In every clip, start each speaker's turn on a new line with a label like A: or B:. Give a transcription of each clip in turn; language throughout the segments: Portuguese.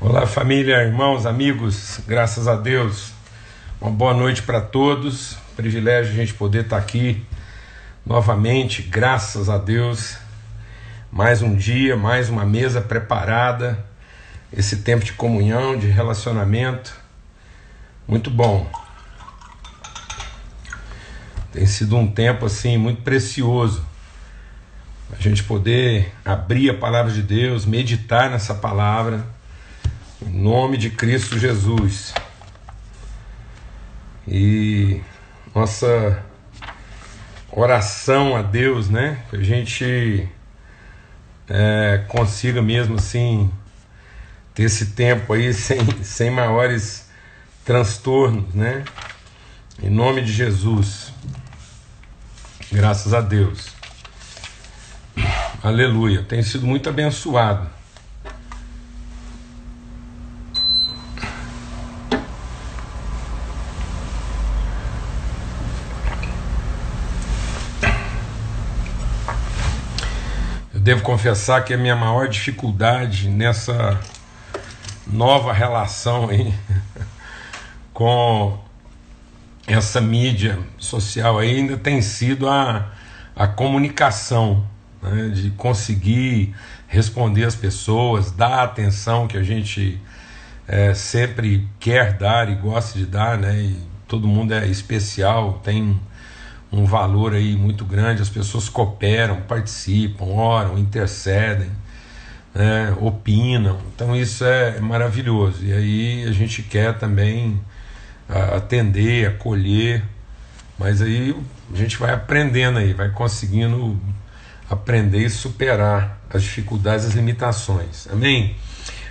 A: Olá, família, irmãos, amigos, graças a Deus. Uma boa noite para todos. Privilégio a gente poder estar aqui novamente, graças a Deus. Mais um dia, mais uma mesa preparada. Esse tempo de comunhão, de relacionamento. Muito bom. Tem sido um tempo assim muito precioso. A gente poder abrir a palavra de Deus, meditar nessa palavra em nome de Cristo Jesus. E nossa oração a Deus, né? Que a gente é, consiga mesmo assim ter esse tempo aí sem, sem maiores transtornos, né? Em nome de Jesus. Graças a Deus. Aleluia. Tem sido muito abençoado. Devo confessar que a minha maior dificuldade nessa nova relação aí com essa mídia social ainda tem sido a, a comunicação, né, de conseguir responder às pessoas, dar a atenção que a gente é, sempre quer dar e gosta de dar, né, e todo mundo é especial, tem um valor aí muito grande, as pessoas cooperam, participam, oram, intercedem, né, opinam. Então isso é maravilhoso. E aí a gente quer também atender, acolher, mas aí a gente vai aprendendo aí, vai conseguindo aprender e superar as dificuldades, as limitações. Amém?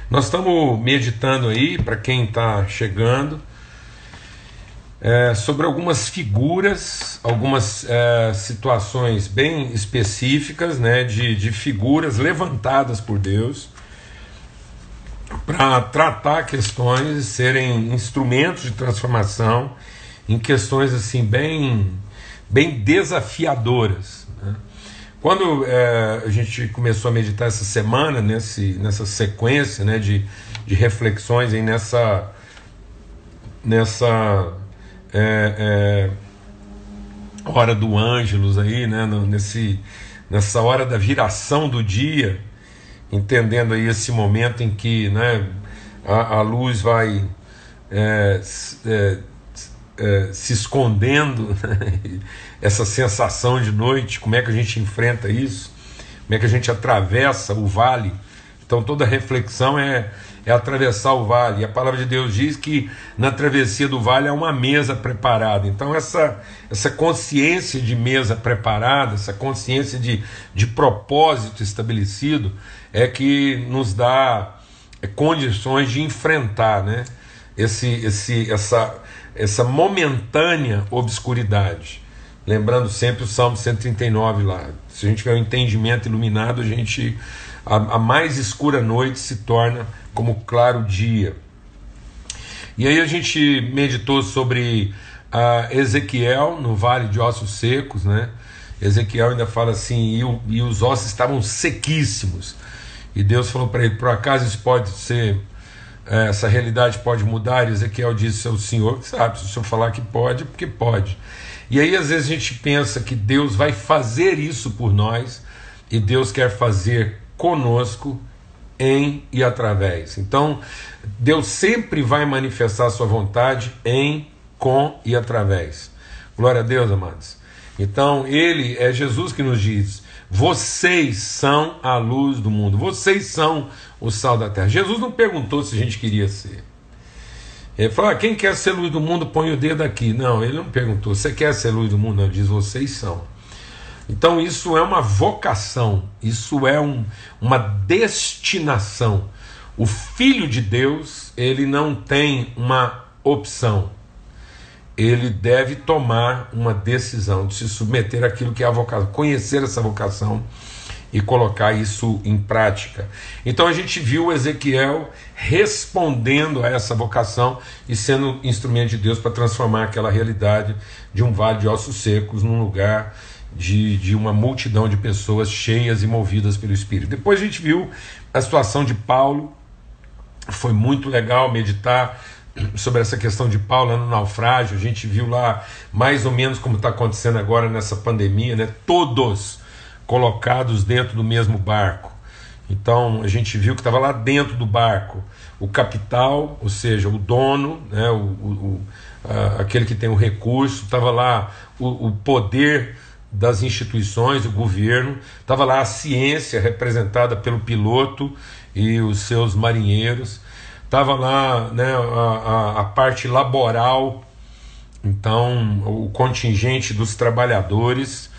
A: Nós estamos meditando aí, para quem está chegando, é, sobre algumas figuras, algumas é, situações bem específicas né, de, de figuras levantadas por Deus para tratar questões e serem instrumentos de transformação em questões assim bem, bem desafiadoras. Né? Quando é, a gente começou a meditar essa semana, nesse, nessa sequência né, de, de reflexões aí nessa, nessa é, é, hora do Ângelus aí, né, nesse, nessa hora da viração do dia, entendendo aí esse momento em que né, a, a luz vai é, é, é se escondendo, né, essa sensação de noite, como é que a gente enfrenta isso, como é que a gente atravessa o vale. Então toda reflexão é é atravessar o vale. E a palavra de Deus diz que na travessia do vale há uma mesa preparada. Então, essa, essa consciência de mesa preparada, essa consciência de, de propósito estabelecido, é que nos dá é, condições de enfrentar né, esse, esse, essa, essa momentânea obscuridade. Lembrando sempre o Salmo 139 lá. Se a gente tiver um entendimento iluminado, a gente. A, a mais escura noite se torna como claro dia. E aí a gente meditou sobre a Ezequiel no vale de ossos secos, né? Ezequiel ainda fala assim, e, o, e os ossos estavam sequíssimos. E Deus falou para ele: por acaso isso pode ser, é, essa realidade pode mudar? E Ezequiel disse: é o Senhor sabe, se o Senhor falar que pode, é porque pode. E aí às vezes a gente pensa que Deus vai fazer isso por nós, e Deus quer fazer conosco em e através. Então, Deus sempre vai manifestar sua vontade em, com e através. Glória a Deus, amados. Então, ele é Jesus que nos diz: vocês são a luz do mundo, vocês são o sal da terra. Jesus não perguntou se a gente queria ser. Ele falou: ah, quem quer ser luz do mundo, põe o dedo aqui. Não, ele não perguntou: você quer ser luz do mundo? Ele diz: vocês são. Então isso é uma vocação, isso é um, uma destinação. O Filho de Deus, ele não tem uma opção. Ele deve tomar uma decisão de se submeter àquilo que é a vocação, conhecer essa vocação e colocar isso em prática. Então a gente viu Ezequiel respondendo a essa vocação e sendo instrumento de Deus para transformar aquela realidade de um vale de ossos secos num lugar de, de uma multidão de pessoas cheias e movidas pelo Espírito. Depois a gente viu a situação de Paulo Foi muito legal meditar sobre essa questão de Paulo no naufrágio. A gente viu lá mais ou menos como está acontecendo agora nessa pandemia, né? Todos colocados dentro do mesmo barco. Então a gente viu que estava lá dentro do barco o capital, ou seja, o dono, né, o, o, a, aquele que tem o recurso, estava lá o, o poder das instituições, o governo, estava lá a ciência representada pelo piloto e os seus marinheiros, estava lá né, a, a, a parte laboral, então o contingente dos trabalhadores,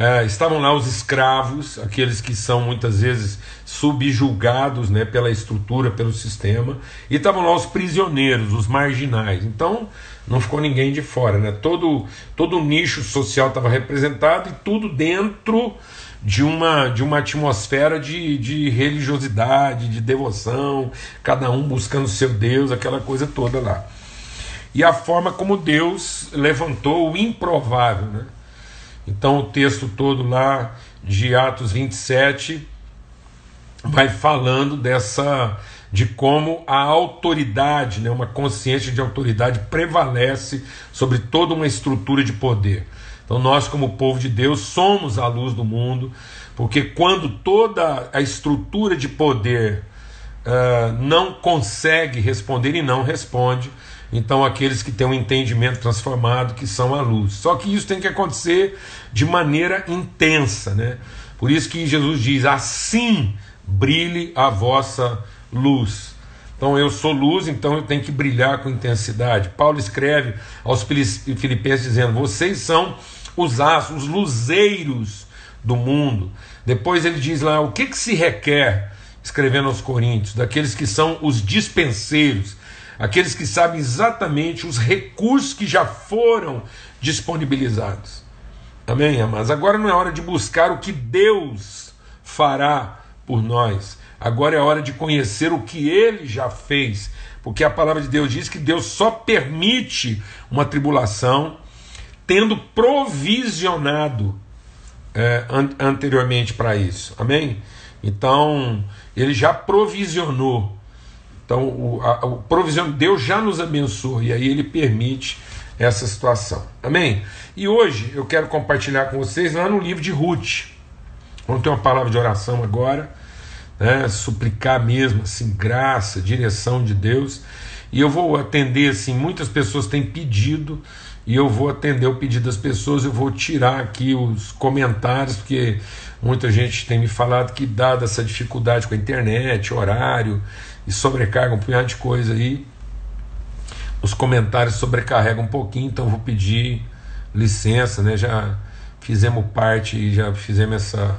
A: é, estavam lá os escravos, aqueles que são muitas vezes subjulgados né, pela estrutura, pelo sistema, e estavam lá os prisioneiros, os marginais. Então não ficou ninguém de fora, né? todo, todo o nicho social estava representado e tudo dentro de uma, de uma atmosfera de, de religiosidade, de devoção, cada um buscando seu Deus, aquela coisa toda lá. E a forma como Deus levantou o improvável, né? Então o texto todo lá de Atos 27 vai falando dessa de como a autoridade, né, uma consciência de autoridade prevalece sobre toda uma estrutura de poder. Então nós como povo de Deus somos a luz do mundo, porque quando toda a estrutura de poder uh, não consegue responder e não responde, então aqueles que têm um entendimento transformado, que são a luz. Só que isso tem que acontecer de maneira intensa, né? Por isso que Jesus diz: assim brilhe a vossa luz. Então eu sou luz, então eu tenho que brilhar com intensidade. Paulo escreve aos Filipenses dizendo: vocês são os astros, os luzeiros do mundo. Depois ele diz lá: o que, que se requer, escrevendo aos Coríntios, daqueles que são os dispenseiros, aqueles que sabem exatamente os recursos que já foram disponibilizados. Amém, amados? Agora não é hora de buscar o que Deus fará por nós. Agora é hora de conhecer o que ele já fez. Porque a palavra de Deus diz que Deus só permite uma tribulação tendo provisionado é, an anteriormente para isso. Amém? Então, ele já provisionou então, o, a, o Deus já nos abençoou e aí ele permite essa situação. Amém? E hoje eu quero compartilhar com vocês lá no livro de Ruth. Vamos ter uma palavra de oração agora, né? suplicar mesmo assim, graça, direção de Deus. E eu vou atender assim, muitas pessoas têm pedido e eu vou atender o pedido das pessoas, eu vou tirar aqui os comentários, porque muita gente tem me falado que dada essa dificuldade com a internet, horário, e sobrecarga um punhado de coisa aí. Os comentários sobrecarregam um pouquinho, então vou pedir licença, né? Já fizemos parte já fizemos essa,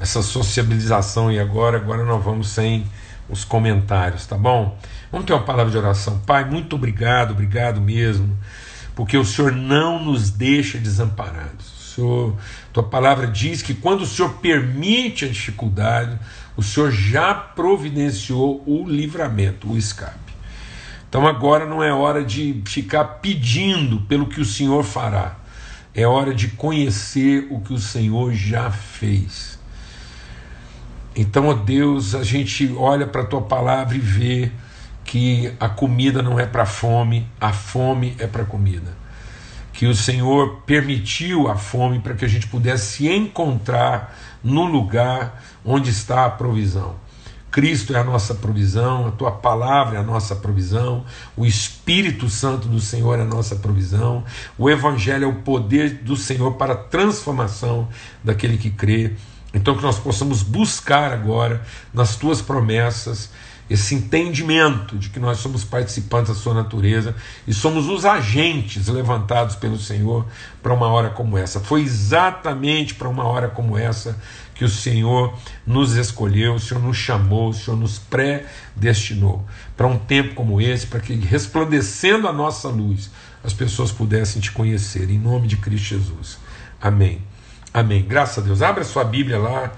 A: essa sociabilização e agora, agora nós vamos sem os comentários, tá bom? Vamos ter uma palavra de oração. Pai, muito obrigado, obrigado mesmo, porque o Senhor não nos deixa desamparados. O Senhor, tua palavra diz que quando o Senhor permite a dificuldade, o Senhor já providenciou o livramento, o escape. Então agora não é hora de ficar pedindo pelo que o Senhor fará, é hora de conhecer o que o Senhor já fez. Então, ó Deus, a gente olha para a tua palavra e vê que a comida não é para fome, a fome é para comida. Que o Senhor permitiu a fome para que a gente pudesse encontrar no lugar onde está a provisão. Cristo é a nossa provisão, a tua palavra é a nossa provisão, o Espírito Santo do Senhor é a nossa provisão, o Evangelho é o poder do Senhor para a transformação daquele que crê. Então, que nós possamos buscar agora nas tuas promessas esse entendimento de que nós somos participantes da sua natureza e somos os agentes levantados pelo Senhor para uma hora como essa. Foi exatamente para uma hora como essa que o Senhor nos escolheu, o Senhor nos chamou, o Senhor nos predestinou para um tempo como esse, para que resplandecendo a nossa luz, as pessoas pudessem te conhecer, em nome de Cristo Jesus. Amém. Amém. Graças a Deus. Abra sua Bíblia lá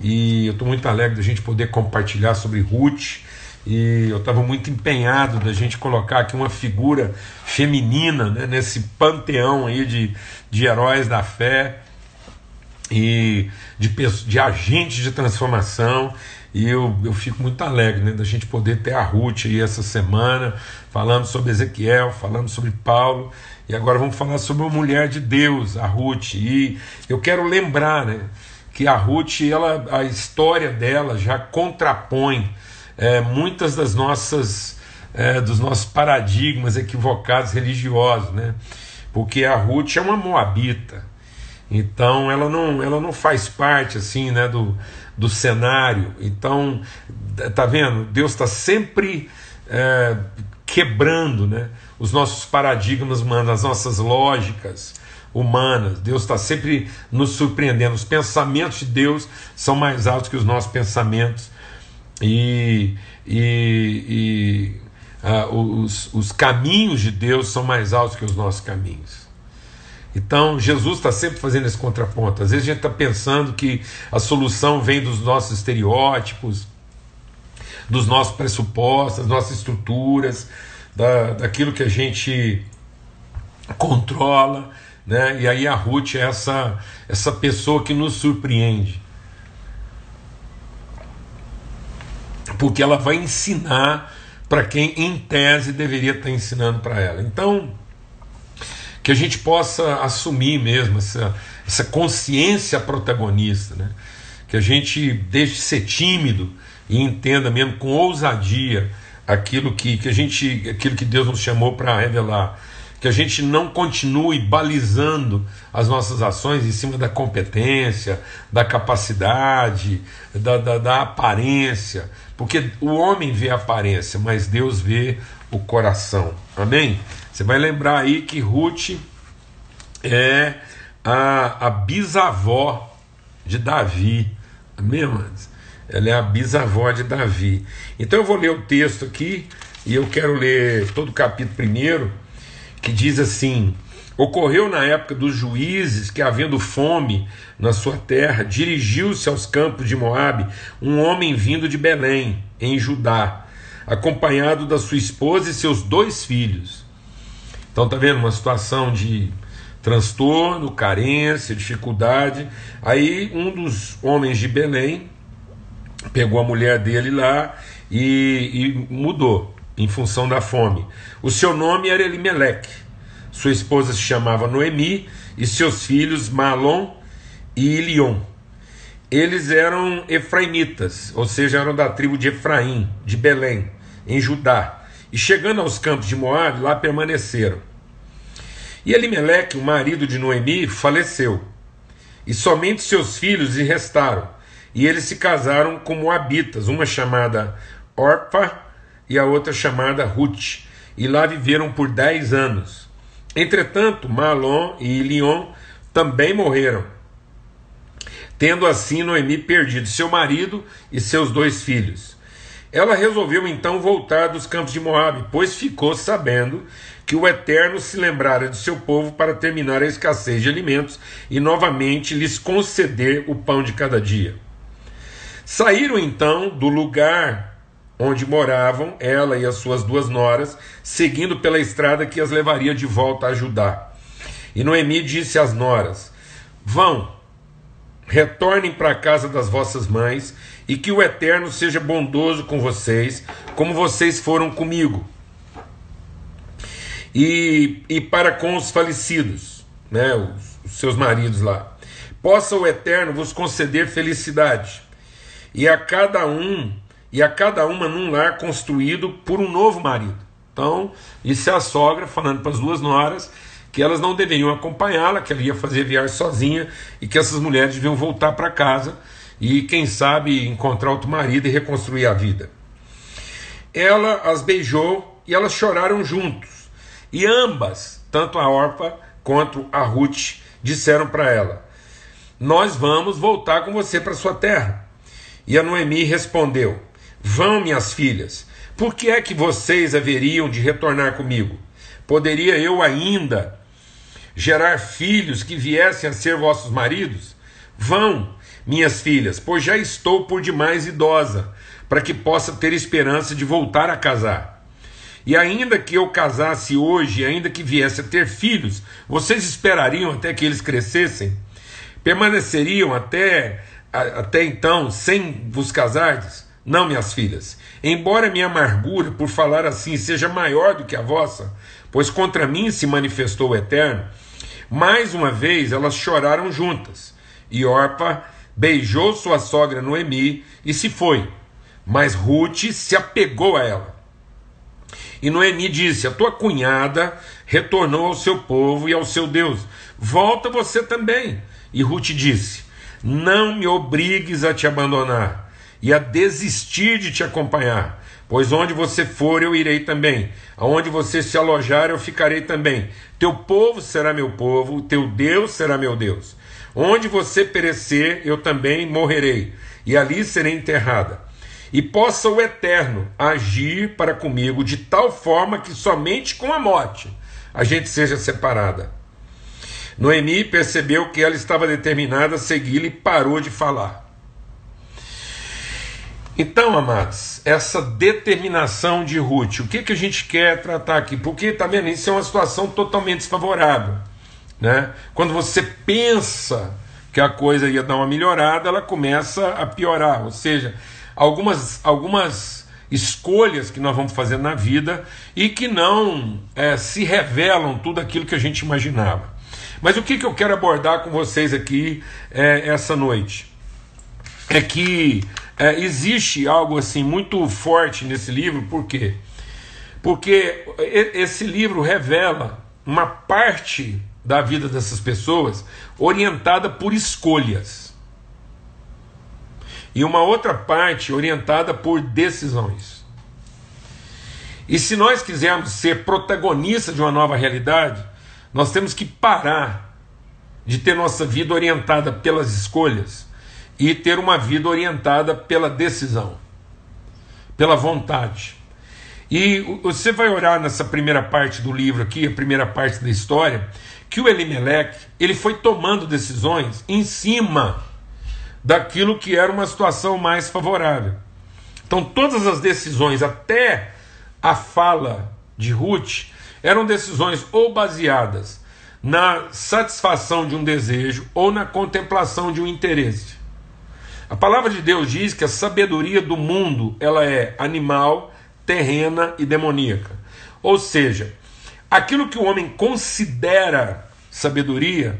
A: e eu estou muito alegre da gente poder compartilhar sobre Ruth. E eu estava muito empenhado da gente colocar aqui uma figura feminina né, nesse panteão aí de, de heróis da fé e de, de agentes de transformação. E eu, eu fico muito alegre né, da gente poder ter a Ruth aí essa semana, falando sobre Ezequiel, falando sobre Paulo. E agora vamos falar sobre uma mulher de Deus, a Ruth. E eu quero lembrar né, que a Ruth, ela, a história dela já contrapõe é, muitas das nossas é, dos nossos paradigmas equivocados religiosos, né? Porque a Ruth é uma moabita, então ela não, ela não faz parte assim, né, do, do cenário. Então, tá vendo? Deus está sempre é, quebrando, né, os nossos paradigmas humanos, as nossas lógicas humanas. Deus está sempre nos surpreendendo. Os pensamentos de Deus são mais altos que os nossos pensamentos e, e, e uh, os, os caminhos de Deus são mais altos que os nossos caminhos. Então, Jesus está sempre fazendo esse contraponto. Às vezes a gente está pensando que a solução vem dos nossos estereótipos, dos nossos pressupostos, das nossas estruturas, da, daquilo que a gente controla. Né? E aí a Ruth é essa, essa pessoa que nos surpreende. Porque ela vai ensinar para quem, em tese, deveria estar ensinando para ela. Então, que a gente possa assumir mesmo essa, essa consciência protagonista, né? que a gente deixe de ser tímido e entenda mesmo com ousadia aquilo que, que a gente, aquilo que Deus nos chamou para revelar que a gente não continue balizando as nossas ações em cima da competência, da capacidade, da, da, da, aparência, porque o homem vê a aparência, mas Deus vê o coração. Amém? Você vai lembrar aí que Ruth é a, a bisavó de Davi. Amém, irmãos? Ela é a bisavó de Davi. Então eu vou ler o texto aqui e eu quero ler todo o capítulo primeiro que diz assim: Ocorreu na época dos juízes que, havendo fome na sua terra, dirigiu-se aos campos de Moabe um homem vindo de Belém, em Judá, acompanhado da sua esposa e seus dois filhos. Então tá vendo uma situação de transtorno, carência, dificuldade. Aí um dos homens de Belém pegou a mulher dele lá e, e mudou em função da fome. O seu nome era Elimeleque, sua esposa se chamava Noemi e seus filhos Malom e Ilion. Eles eram efraimitas, ou seja, eram da tribo de Efraim, de Belém, em Judá. E chegando aos campos de Moab, lá permaneceram. E Elimeleque, o marido de Noemi, faleceu. E somente seus filhos lhe restaram. E eles se casaram com Moabitas, uma chamada Orpa e a outra chamada Ruth, e lá viveram por dez anos. Entretanto, Malom e Ilion também morreram, tendo assim Noemi perdido seu marido e seus dois filhos. Ela resolveu então voltar dos campos de Moabe, pois ficou sabendo que o Eterno se lembrara de seu povo para terminar a escassez de alimentos e novamente lhes conceder o pão de cada dia. Saíram então do lugar onde moravam ela e as suas duas noras, seguindo pela estrada que as levaria de volta a Judá. E Noemi disse às noras: Vão, retornem para a casa das vossas mães, e que o Eterno seja bondoso com vocês, como vocês foram comigo. E, e para com os falecidos, né, os, os seus maridos lá. Possa o Eterno vos conceder felicidade, e a cada um e a cada uma num lar construído por um novo marido. Então, isso é a sogra falando para as duas noras que elas não deveriam acompanhá-la, que ela ia fazer viagem sozinha e que essas mulheres deviam voltar para casa e, quem sabe, encontrar outro marido e reconstruir a vida. Ela as beijou e elas choraram juntos. E ambas, tanto a Orpa quanto a Ruth, disseram para ela: Nós vamos voltar com você para sua terra. E a Noemi respondeu: Vão, minhas filhas, por que é que vocês haveriam de retornar comigo? Poderia eu ainda gerar filhos que viessem a ser vossos maridos? Vão, minhas filhas, pois já estou por demais idosa, para que possa ter esperança de voltar a casar. E ainda que eu casasse hoje, ainda que viesse a ter filhos, vocês esperariam até que eles crescessem? Permaneceriam até até então, sem vos casardes? Não, minhas filhas. Embora minha amargura por falar assim seja maior do que a vossa, pois contra mim se manifestou o Eterno, mais uma vez elas choraram juntas. E Orpa beijou sua sogra Noemi e se foi. Mas Ruth se apegou a ela. E Noemi disse: A tua cunhada retornou ao seu povo e ao seu Deus. Volta você também. E Ruth disse: Não me obrigues a te abandonar e a desistir de te acompanhar, pois onde você for eu irei também, aonde você se alojar eu ficarei também. Teu povo será meu povo, teu Deus será meu Deus. Onde você perecer, eu também morrerei, e ali serei enterrada. E possa o Eterno agir para comigo de tal forma que somente com a morte a gente seja separada. Noemi percebeu que ela estava determinada a segui-lo e parou de falar. Então, amados, essa determinação de Ruth, o que, que a gente quer tratar aqui? Porque, tá vendo, isso é uma situação totalmente desfavorável. Né? Quando você pensa que a coisa ia dar uma melhorada, ela começa a piorar. Ou seja, algumas, algumas escolhas que nós vamos fazer na vida e que não é, se revelam tudo aquilo que a gente imaginava. Mas o que, que eu quero abordar com vocês aqui é, essa noite? É que é, existe algo assim muito forte nesse livro, por quê? Porque esse livro revela uma parte da vida dessas pessoas orientada por escolhas. E uma outra parte orientada por decisões. E se nós quisermos ser protagonistas de uma nova realidade, nós temos que parar de ter nossa vida orientada pelas escolhas e ter uma vida orientada pela decisão, pela vontade. E você vai olhar nessa primeira parte do livro aqui, a primeira parte da história, que o Elimelec ele foi tomando decisões em cima daquilo que era uma situação mais favorável. Então todas as decisões, até a fala de Ruth, eram decisões ou baseadas na satisfação de um desejo ou na contemplação de um interesse. A palavra de Deus diz que a sabedoria do mundo ela é animal, terrena e demoníaca. Ou seja, aquilo que o homem considera sabedoria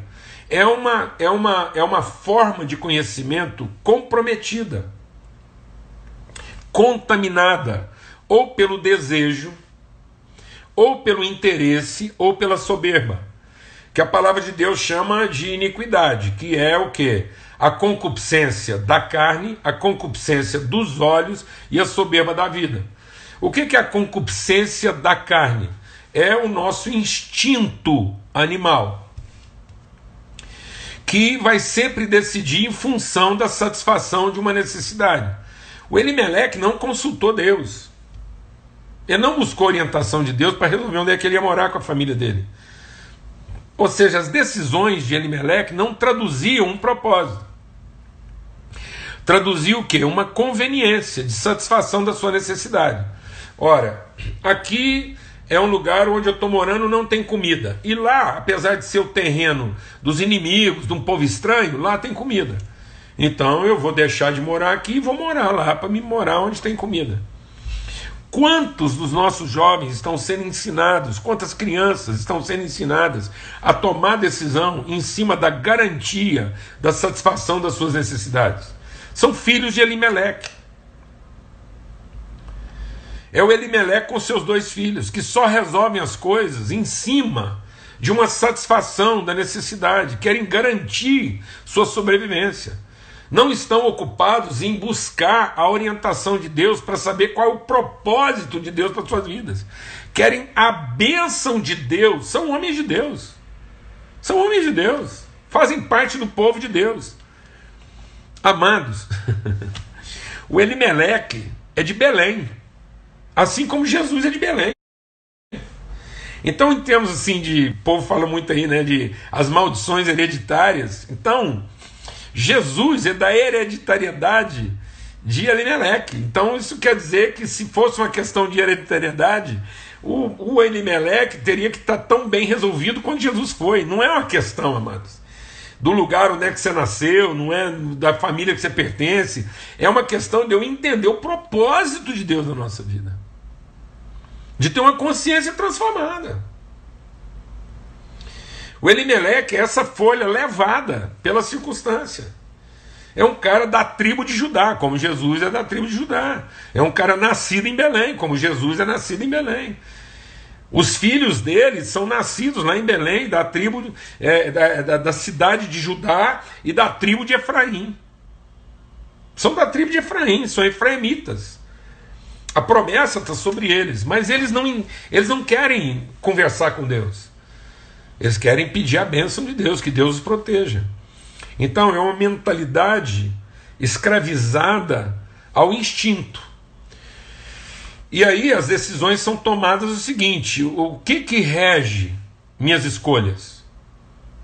A: é uma, é uma, é uma forma de conhecimento comprometida, contaminada, ou pelo desejo, ou pelo interesse, ou pela soberba, que a palavra de Deus chama de iniquidade, que é o que? A concupiscência da carne, a concupiscência dos olhos e a soberba da vida. O que é a concupiscência da carne? É o nosso instinto animal, que vai sempre decidir em função da satisfação de uma necessidade. O Elimelec não consultou Deus. Ele não buscou orientação de Deus para resolver onde é que ele ia morar com a família dele. Ou seja, as decisões de Elimelec não traduziam um propósito. Traduzia o quê? Uma conveniência de satisfação da sua necessidade. Ora, aqui é um lugar onde eu estou morando não tem comida. E lá, apesar de ser o terreno dos inimigos, de um povo estranho, lá tem comida. Então eu vou deixar de morar aqui e vou morar lá para me morar onde tem comida. Quantos dos nossos jovens estão sendo ensinados, quantas crianças estão sendo ensinadas a tomar decisão em cima da garantia da satisfação das suas necessidades? São filhos de Elimeleque. É o Elimeleque com seus dois filhos, que só resolvem as coisas em cima de uma satisfação da necessidade, querem garantir sua sobrevivência. Não estão ocupados em buscar a orientação de Deus para saber qual é o propósito de Deus para suas vidas. Querem a bênção de Deus, são homens de Deus. São homens de Deus, fazem parte do povo de Deus. Amados, o Elimeleque é de Belém, Assim como Jesus é de Belém. Então, em termos assim de. O povo fala muito aí, né? De as maldições hereditárias. Então, Jesus é da hereditariedade de Elimeleque. Então, isso quer dizer que se fosse uma questão de hereditariedade, o, o Elimeleque teria que estar tão bem resolvido quanto Jesus foi. Não é uma questão, amados. do lugar onde é que você nasceu, não é da família que você pertence. É uma questão de eu entender o propósito de Deus na nossa vida. De ter uma consciência transformada. O Elimeleque é essa folha levada pela circunstância. É um cara da tribo de Judá, como Jesus é da tribo de Judá. É um cara nascido em Belém, como Jesus é nascido em Belém. Os filhos dele são nascidos lá em Belém, da tribo é, da, da, da, cidade de Judá e da tribo de Efraim. São da tribo de Efraim, são efraimitas. A promessa está sobre eles, mas eles não, eles não querem conversar com Deus. Eles querem pedir a bênção de Deus, que Deus os proteja. Então é uma mentalidade escravizada ao instinto. E aí as decisões são tomadas o seguinte: o que que rege minhas escolhas?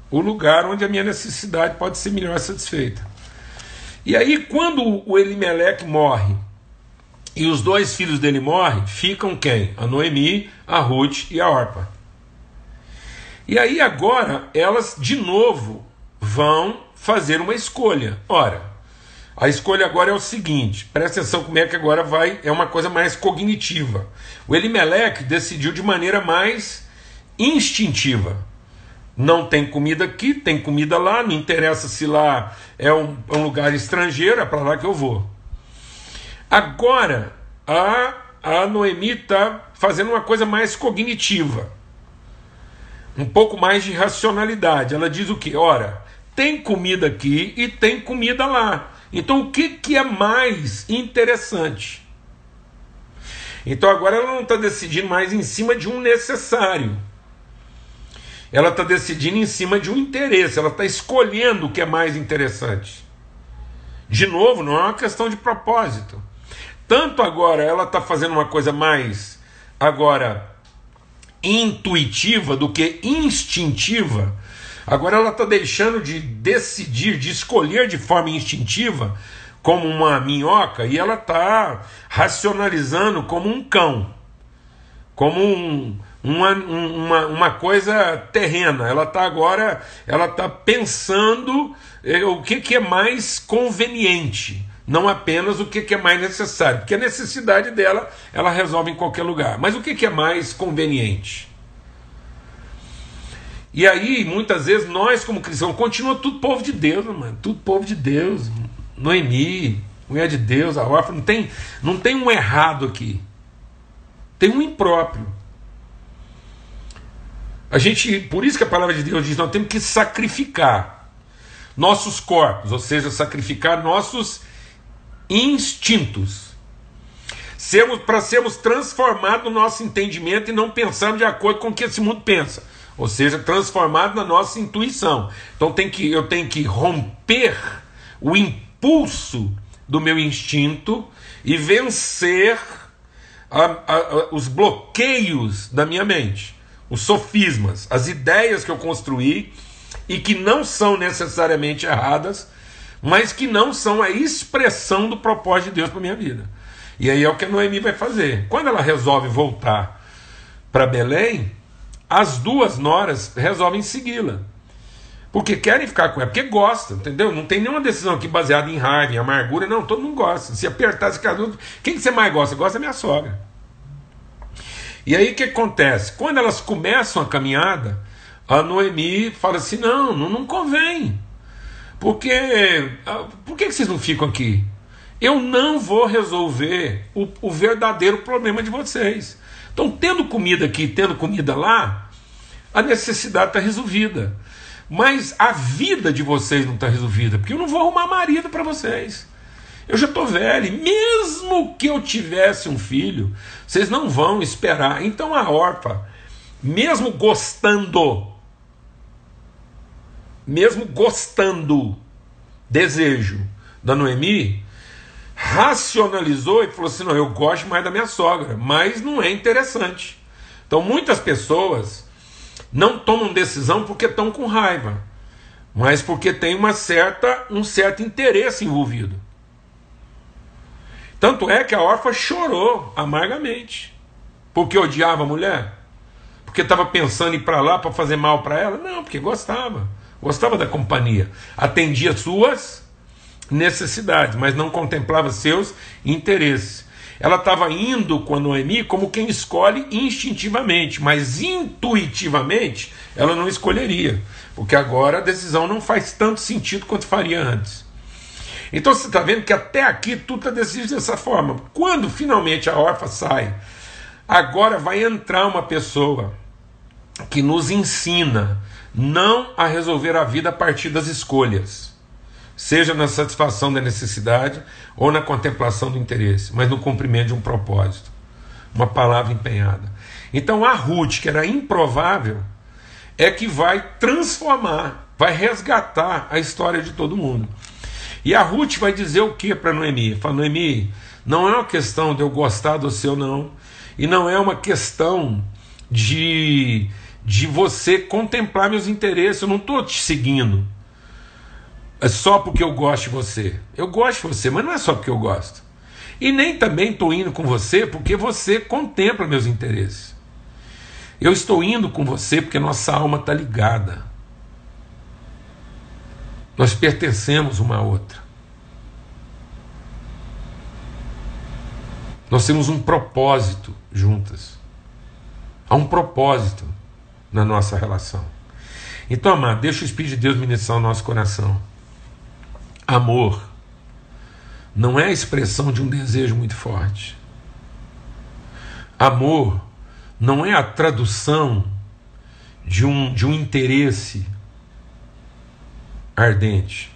A: O lugar onde a minha necessidade pode ser melhor satisfeita. E aí, quando o Elimeleque morre e os dois filhos dele morrem, ficam quem? A Noemi, a Ruth e a Orpa. E aí agora elas de novo vão fazer uma escolha. Ora, a escolha agora é o seguinte: presta atenção como é que agora vai, é uma coisa mais cognitiva. O Elimelec decidiu de maneira mais instintiva. Não tem comida aqui, tem comida lá, não interessa se lá é um, é um lugar estrangeiro, é para lá que eu vou. Agora, a, a Noemi está fazendo uma coisa mais cognitiva, um pouco mais de racionalidade. Ela diz o que? Ora, tem comida aqui e tem comida lá. Então o que, que é mais interessante? Então agora ela não está decidindo mais em cima de um necessário. Ela está decidindo em cima de um interesse, ela está escolhendo o que é mais interessante. De novo, não é uma questão de propósito. Tanto agora ela está fazendo uma coisa mais agora intuitiva do que instintiva Agora ela está deixando de decidir, de escolher de forma instintiva, como uma minhoca, e ela está racionalizando como um cão, como um, uma, uma, uma coisa terrena. Ela está agora, ela está pensando eh, o que, que é mais conveniente não apenas o que, é mais necessário, porque a necessidade dela ela resolve em qualquer lugar. Mas o que é mais conveniente? E aí, muitas vezes, nós, como cristãos, continua tudo povo de Deus, mano. Tudo povo de Deus. Noemi, mulher de Deus, a órfã. Não tem, não tem um errado aqui. Tem um impróprio. A gente, por isso que a palavra de Deus diz, nós temos que sacrificar nossos corpos, ou seja, sacrificar nossos instintos. Sermos, para sermos transformados no nosso entendimento e não pensarmos de acordo com o que esse mundo pensa ou seja, transformado na nossa intuição. Então tem que, eu tenho que romper o impulso do meu instinto e vencer a, a, os bloqueios da minha mente, os sofismas, as ideias que eu construí e que não são necessariamente erradas, mas que não são a expressão do propósito de Deus para minha vida. E aí é o que a Noemi vai fazer. Quando ela resolve voltar para Belém, as duas noras resolvem segui-la. Porque querem ficar com ela, porque gostam, entendeu? Não tem nenhuma decisão aqui baseada em raiva, em amargura, não, todo mundo gosta. Se apertar esse caso, quem que você mais gosta? Gosta da minha sogra. E aí o que acontece? Quando elas começam a caminhada, a Noemi fala assim: não, não, não convém. Porque ah, por que vocês não ficam aqui? Eu não vou resolver o, o verdadeiro problema de vocês. Então, tendo comida aqui, tendo comida lá, a necessidade está resolvida. Mas a vida de vocês não está resolvida, porque eu não vou arrumar marido para vocês. Eu já estou velho, mesmo que eu tivesse um filho, vocês não vão esperar. Então a Orpa, mesmo gostando, mesmo gostando, desejo da Noemi, racionalizou e falou assim: não, eu gosto mais da minha sogra, mas não é interessante. Então muitas pessoas não tomam decisão porque estão com raiva, mas porque tem uma certa, um certo interesse envolvido. Tanto é que a órfã chorou amargamente, porque odiava a mulher, porque estava pensando em ir para lá para fazer mal para ela, não, porque gostava. Gostava da companhia, atendia suas necessidades, mas não contemplava seus interesses. Ela estava indo com a Noemi como quem escolhe instintivamente, mas intuitivamente ela não escolheria, porque agora a decisão não faz tanto sentido quanto faria antes. Então você está vendo que até aqui tudo está decidido dessa forma. Quando finalmente a órfã sai, agora vai entrar uma pessoa que nos ensina não a resolver a vida a partir das escolhas seja na satisfação da necessidade ou na contemplação do interesse, mas no cumprimento de um propósito, uma palavra empenhada. Então a Ruth, que era improvável, é que vai transformar, vai resgatar a história de todo mundo. E a Ruth vai dizer o que para Noemi? Fala, Noemi, não é uma questão de eu gostar do seu não, e não é uma questão de, de você contemplar meus interesses, eu não estou te seguindo é só porque eu gosto de você. Eu gosto de você, mas não é só porque eu gosto. E nem também estou indo com você porque você contempla meus interesses. Eu estou indo com você porque nossa alma está ligada. Nós pertencemos uma a outra. Nós temos um propósito juntas. Há um propósito na nossa relação. Então, amado, deixa o Espírito de Deus ministrar o nosso coração. Amor não é a expressão de um desejo muito forte. Amor não é a tradução de um, de um interesse ardente.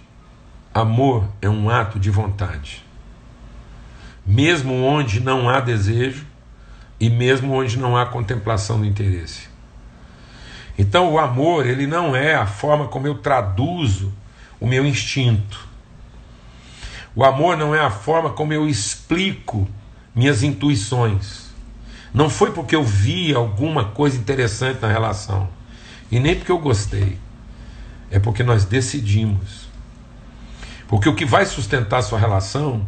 A: Amor é um ato de vontade. Mesmo onde não há desejo e mesmo onde não há contemplação do interesse. Então, o amor, ele não é a forma como eu traduzo o meu instinto. O amor não é a forma como eu explico minhas intuições. Não foi porque eu vi alguma coisa interessante na relação, e nem porque eu gostei. É porque nós decidimos. Porque o que vai sustentar a sua relação,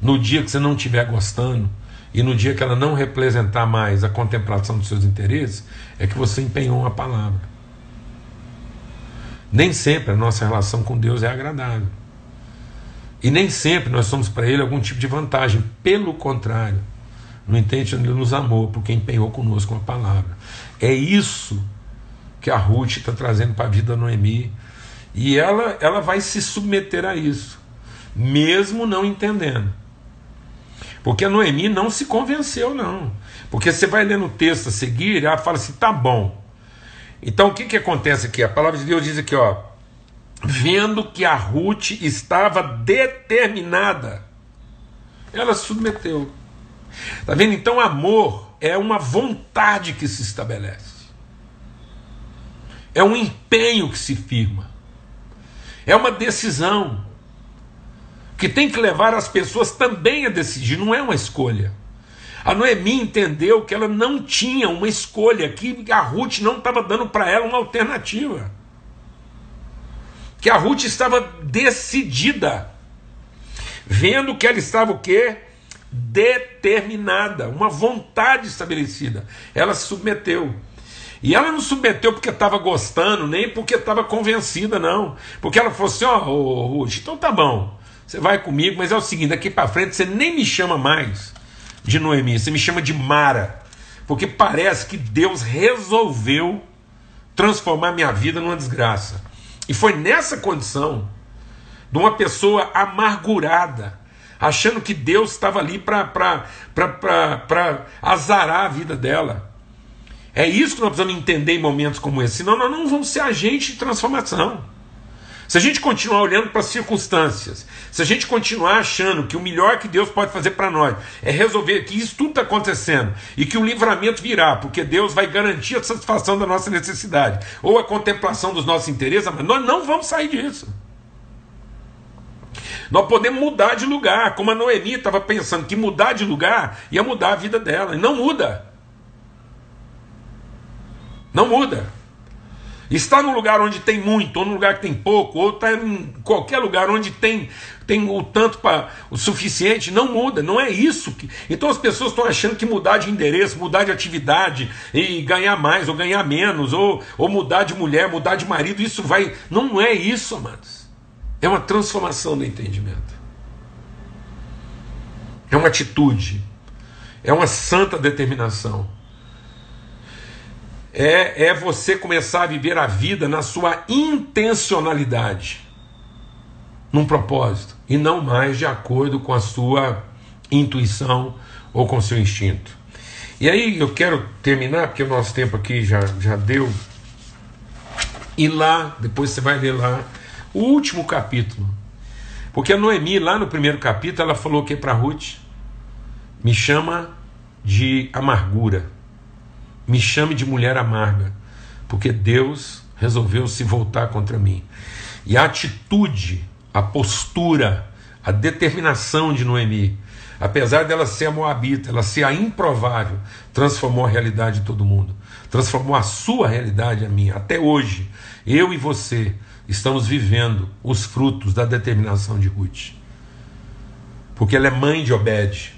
A: no dia que você não estiver gostando, e no dia que ela não representar mais a contemplação dos seus interesses, é que você empenhou uma palavra. Nem sempre a nossa relação com Deus é agradável. E nem sempre nós somos para ele algum tipo de vantagem. Pelo contrário, no entanto, ele nos amou porque empenhou conosco uma palavra. É isso que a Ruth está trazendo para a vida da Noemi. E ela, ela vai se submeter a isso, mesmo não entendendo. Porque a Noemi não se convenceu, não. Porque você vai lendo o texto a seguir, ela fala assim: tá bom. Então o que, que acontece aqui? A palavra de Deus diz aqui, ó vendo que a Ruth estava determinada, ela submeteu. Está vendo? Então, amor é uma vontade que se estabelece, é um empenho que se firma, é uma decisão que tem que levar as pessoas também a decidir, não é uma escolha. A Noemi entendeu que ela não tinha uma escolha, que a Ruth não estava dando para ela uma alternativa que a Ruth estava decidida, vendo que ela estava o quê? Determinada, uma vontade estabelecida. Ela se submeteu. E ela não submeteu porque estava gostando, nem porque estava convencida, não. Porque ela falou assim: ó, oh, Ruth, então tá bom, você vai comigo, mas é o seguinte: daqui para frente você nem me chama mais de Noemi, você me chama de Mara. Porque parece que Deus resolveu transformar minha vida numa desgraça. E foi nessa condição de uma pessoa amargurada, achando que Deus estava ali para azarar a vida dela. É isso que nós precisamos entender em momentos como esse, senão nós não vamos ser agentes de transformação. Se a gente continuar olhando para as circunstâncias, se a gente continuar achando que o melhor que Deus pode fazer para nós é resolver que isso tudo está acontecendo e que o livramento virá, porque Deus vai garantir a satisfação da nossa necessidade ou a contemplação dos nossos interesses, mas nós não vamos sair disso. Nós podemos mudar de lugar, como a Noemi estava pensando que mudar de lugar ia mudar a vida dela, e não muda. Não muda. Está no lugar onde tem muito, ou no lugar que tem pouco, ou está em qualquer lugar onde tem, tem o tanto para o suficiente, não muda, não é isso. Que... Então as pessoas estão achando que mudar de endereço, mudar de atividade e ganhar mais ou ganhar menos, ou, ou mudar de mulher, mudar de marido, isso vai. Não é isso, amados. É uma transformação do entendimento. É uma atitude. É uma santa determinação é, é você começar a viver a vida na sua intencionalidade, num propósito, e não mais de acordo com a sua intuição ou com o seu instinto. E aí eu quero terminar, porque o nosso tempo aqui já, já deu. E lá, depois você vai ler lá, o último capítulo. Porque a Noemi, lá no primeiro capítulo, ela falou o que para Ruth? Me chama de amargura me chame de mulher amarga, porque Deus resolveu se voltar contra mim. E a atitude, a postura, a determinação de Noemi, apesar dela ser a moabita, ela ser a improvável, transformou a realidade de todo mundo. Transformou a sua realidade a minha. Até hoje, eu e você estamos vivendo os frutos da determinação de Ruth. Porque ela é mãe de Obed,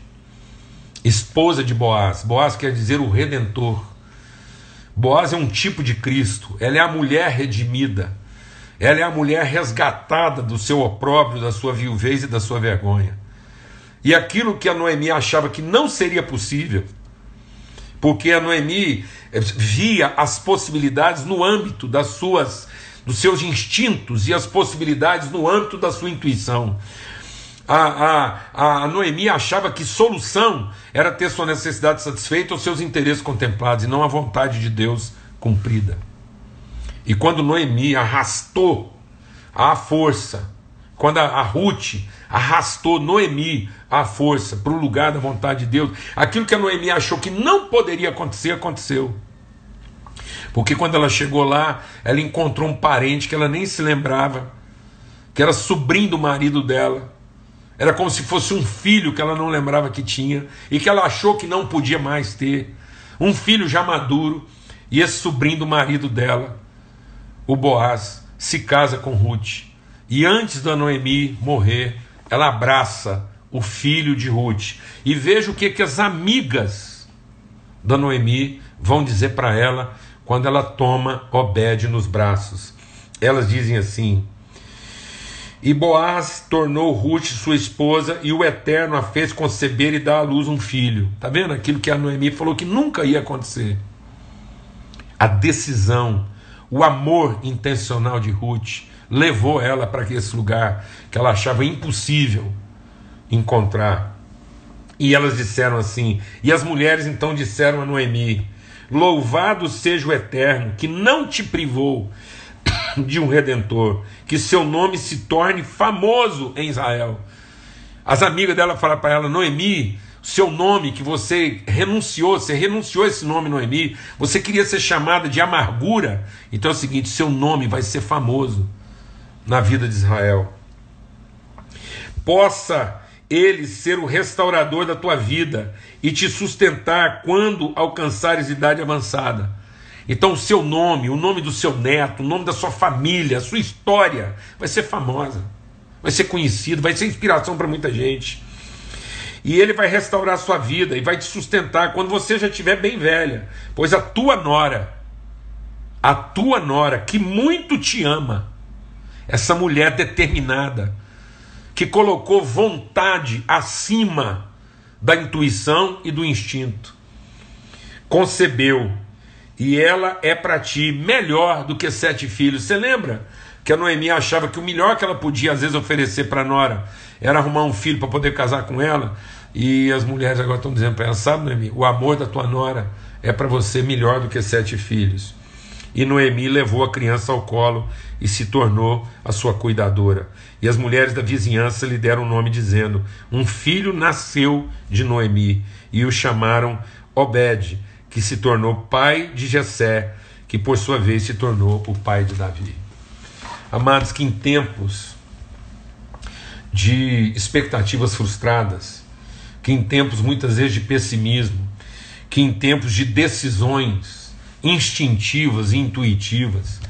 A: esposa de Boaz. Boaz quer dizer o redentor. Boaz é um tipo de Cristo, ela é a mulher redimida, ela é a mulher resgatada do seu opróbrio, da sua viuvez e da sua vergonha. E aquilo que a Noemi achava que não seria possível, porque a Noemi eh, via as possibilidades no âmbito das suas dos seus instintos e as possibilidades no âmbito da sua intuição a, a, a Noemi achava que solução era ter sua necessidade satisfeita ou seus interesses contemplados, e não a vontade de Deus cumprida. E quando Noemi arrastou a força, quando a, a Ruth arrastou Noemi à força para o lugar da vontade de Deus, aquilo que a Noemi achou que não poderia acontecer, aconteceu. Porque quando ela chegou lá, ela encontrou um parente que ela nem se lembrava, que era sobrinho do marido dela, era como se fosse um filho que ela não lembrava que tinha e que ela achou que não podia mais ter. Um filho já maduro e esse sobrinho do marido dela, o Boaz, se casa com Ruth. E antes da Noemi morrer, ela abraça o filho de Ruth. E veja o que, que as amigas da Noemi vão dizer para ela quando ela toma Obed nos braços. Elas dizem assim: e Boaz tornou Ruth sua esposa, e o Eterno a fez conceber e dar à luz um filho. Está vendo aquilo que a Noemi falou que nunca ia acontecer? A decisão, o amor intencional de Ruth levou ela para esse lugar que ela achava impossível encontrar. E elas disseram assim, e as mulheres então disseram a Noemi: Louvado seja o Eterno, que não te privou de um redentor, que seu nome se torne famoso em Israel. As amigas dela falaram para ela: Noemi, seu nome que você renunciou, você renunciou esse nome Noemi, você queria ser chamada de amargura. Então é o seguinte: seu nome vai ser famoso na vida de Israel. Possa ele ser o restaurador da tua vida e te sustentar quando alcançares idade avançada. Então, o seu nome, o nome do seu neto, o nome da sua família, a sua história vai ser famosa, vai ser conhecido, vai ser inspiração para muita gente. E ele vai restaurar a sua vida e vai te sustentar quando você já estiver bem velha, pois a tua nora, a tua nora que muito te ama, essa mulher determinada, que colocou vontade acima da intuição e do instinto, concebeu e ela é para ti melhor do que sete filhos. Você lembra que a Noemi achava que o melhor que ela podia às vezes oferecer para Nora era arrumar um filho para poder casar com ela? E as mulheres agora estão dizendo para ela: sabe, Noemi, o amor da tua Nora é para você melhor do que sete filhos. E Noemi levou a criança ao colo e se tornou a sua cuidadora. E as mulheres da vizinhança lhe deram o nome, dizendo: Um filho nasceu de Noemi, e o chamaram Obed que se tornou pai de Jessé, que por sua vez se tornou o pai de Davi. Amados, que em tempos de expectativas frustradas, que em tempos muitas vezes de pessimismo, que em tempos de decisões instintivas e intuitivas,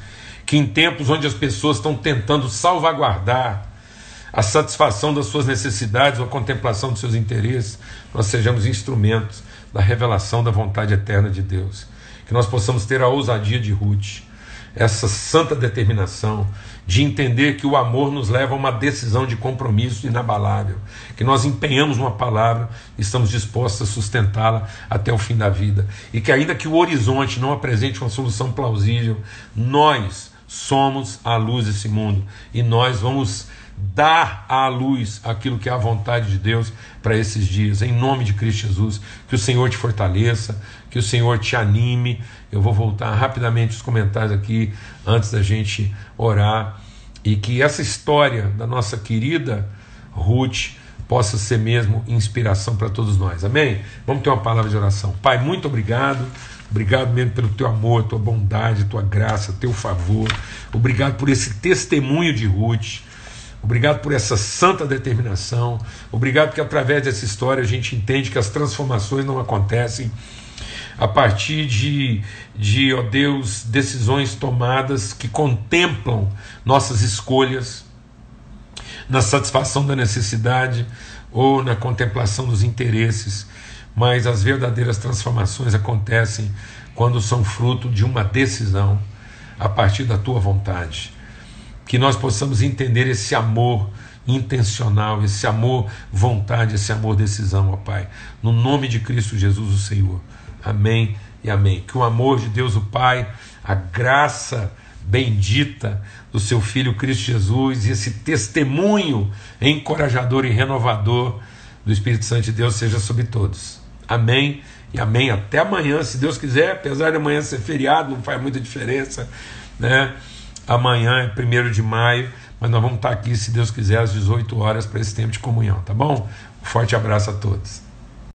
A: Que em tempos onde as pessoas estão tentando salvaguardar a satisfação das suas necessidades ou a contemplação dos seus interesses, nós sejamos instrumentos da revelação da vontade eterna de Deus. Que nós possamos ter a ousadia de Ruth, essa santa determinação de entender que o amor nos leva a uma decisão de compromisso inabalável, que nós empenhamos uma palavra e estamos dispostos a sustentá-la até o fim da vida, e que ainda que o horizonte não apresente uma solução plausível, nós somos a luz desse mundo. E nós vamos dar à luz aquilo que é a vontade de Deus para esses dias, em nome de Cristo Jesus. Que o Senhor te fortaleça, que o Senhor te anime. Eu vou voltar rapidamente os comentários aqui antes da gente orar e que essa história da nossa querida Ruth possa ser mesmo inspiração para todos nós. Amém? Vamos ter uma palavra de oração. Pai, muito obrigado. Obrigado mesmo pelo teu amor, tua bondade, tua graça, teu favor. Obrigado por esse testemunho de Ruth. Obrigado por essa santa determinação. Obrigado porque através dessa história a gente entende que as transformações não acontecem a partir de, de ó Deus, decisões tomadas que contemplam nossas escolhas na satisfação da necessidade ou na contemplação dos interesses, mas as verdadeiras transformações acontecem quando são fruto de uma decisão a partir da tua vontade que nós possamos entender esse amor intencional, esse amor vontade, esse amor decisão, ó Pai. No nome de Cristo Jesus, o Senhor. Amém e amém. Que o amor de Deus, o Pai, a graça bendita do seu Filho Cristo Jesus e esse testemunho encorajador e renovador do Espírito Santo de Deus seja sobre todos. Amém e amém. Até amanhã, se Deus quiser, apesar de amanhã ser feriado, não faz muita diferença, né? Amanhã é 1 de maio, mas nós vamos estar aqui, se Deus quiser, às 18 horas para esse tempo de comunhão, tá bom? Um forte abraço a todos.